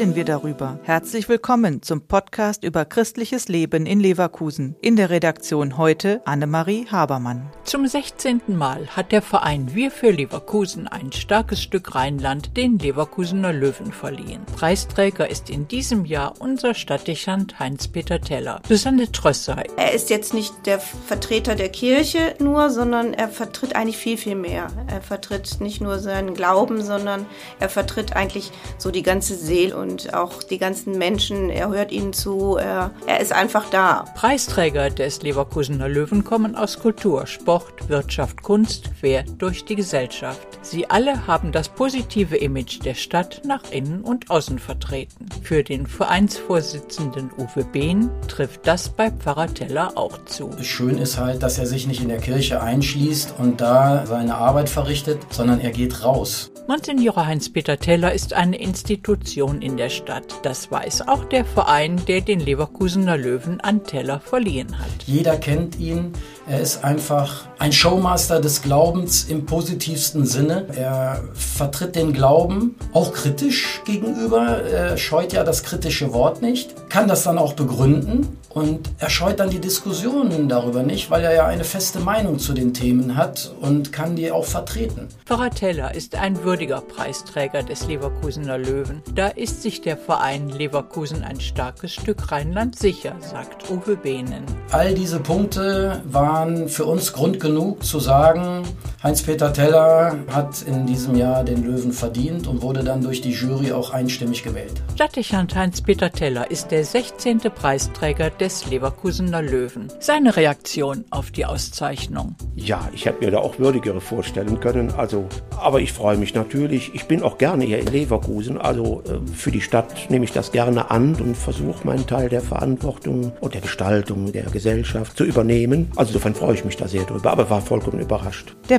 darüber. Herzlich willkommen zum Podcast über christliches Leben in Leverkusen. In der Redaktion heute Annemarie Habermann. Zum 16. Mal hat der Verein Wir für Leverkusen ein starkes Stück Rheinland den Leverkusener Löwen verliehen. Preisträger ist in diesem Jahr unser Stadtdechant Heinz-Peter Teller. Susanne Trösser. Er ist jetzt nicht der Vertreter der Kirche nur, sondern er vertritt eigentlich viel, viel mehr. Er vertritt nicht nur seinen Glauben, sondern er vertritt eigentlich so die ganze Seele und auch die ganzen Menschen. Er hört ihnen zu, er, er ist einfach da. Preisträger des Leverkusener Löwen kommen aus Kultur, Sport, Wirtschaft, Kunst, quer durch die Gesellschaft. Sie alle haben das positive Image der Stadt nach innen und außen vertreten. Für den Vereinsvorsitzenden Uwe Behn trifft das bei Pfarrer Teller auch zu. Schön ist halt, dass er sich nicht in der Kirche einschließt und da seine Arbeit verrichtet, sondern er geht raus. Monsignor Heinz-Peter Teller ist eine Institution in der Stadt. Das weiß auch der Verein, der den Leverkusener Löwen an Teller verliehen hat. Jeder kennt ihn. Er ist einfach ein Showmaster des Glaubens im positivsten Sinne. Er vertritt den Glauben auch kritisch gegenüber. Er scheut ja das kritische Wort nicht, kann das dann auch begründen und er scheut dann die Diskussionen darüber nicht, weil er ja eine feste Meinung zu den Themen hat und kann die auch vertreten. Pfarrer Teller ist ein würdiger Preisträger des Leverkusener Löwen. Da ist sich der Verein Leverkusen ein starkes Stück Rheinland sicher, sagt Uwe Behnen. All diese Punkte waren für uns Grund genug zu sagen, Heinz-Peter Teller hat in diesem Jahr den Löwen verdient und wurde dann durch die Jury auch einstimmig gewählt. Stadtdechant Heinz-Peter Teller ist der 16. Preisträger des Leverkusener Löwen. Seine Reaktion auf die Auszeichnung. Ja, ich hätte mir da auch würdigere vorstellen können. Also, aber ich freue mich natürlich. Ich bin auch gerne hier in Leverkusen. Also äh, für die Stadt nehme ich das gerne an und versuche meinen Teil der Verantwortung und der Gestaltung der Gesellschaft zu übernehmen. Also insofern freue ich mich da sehr drüber, aber war vollkommen überrascht. Der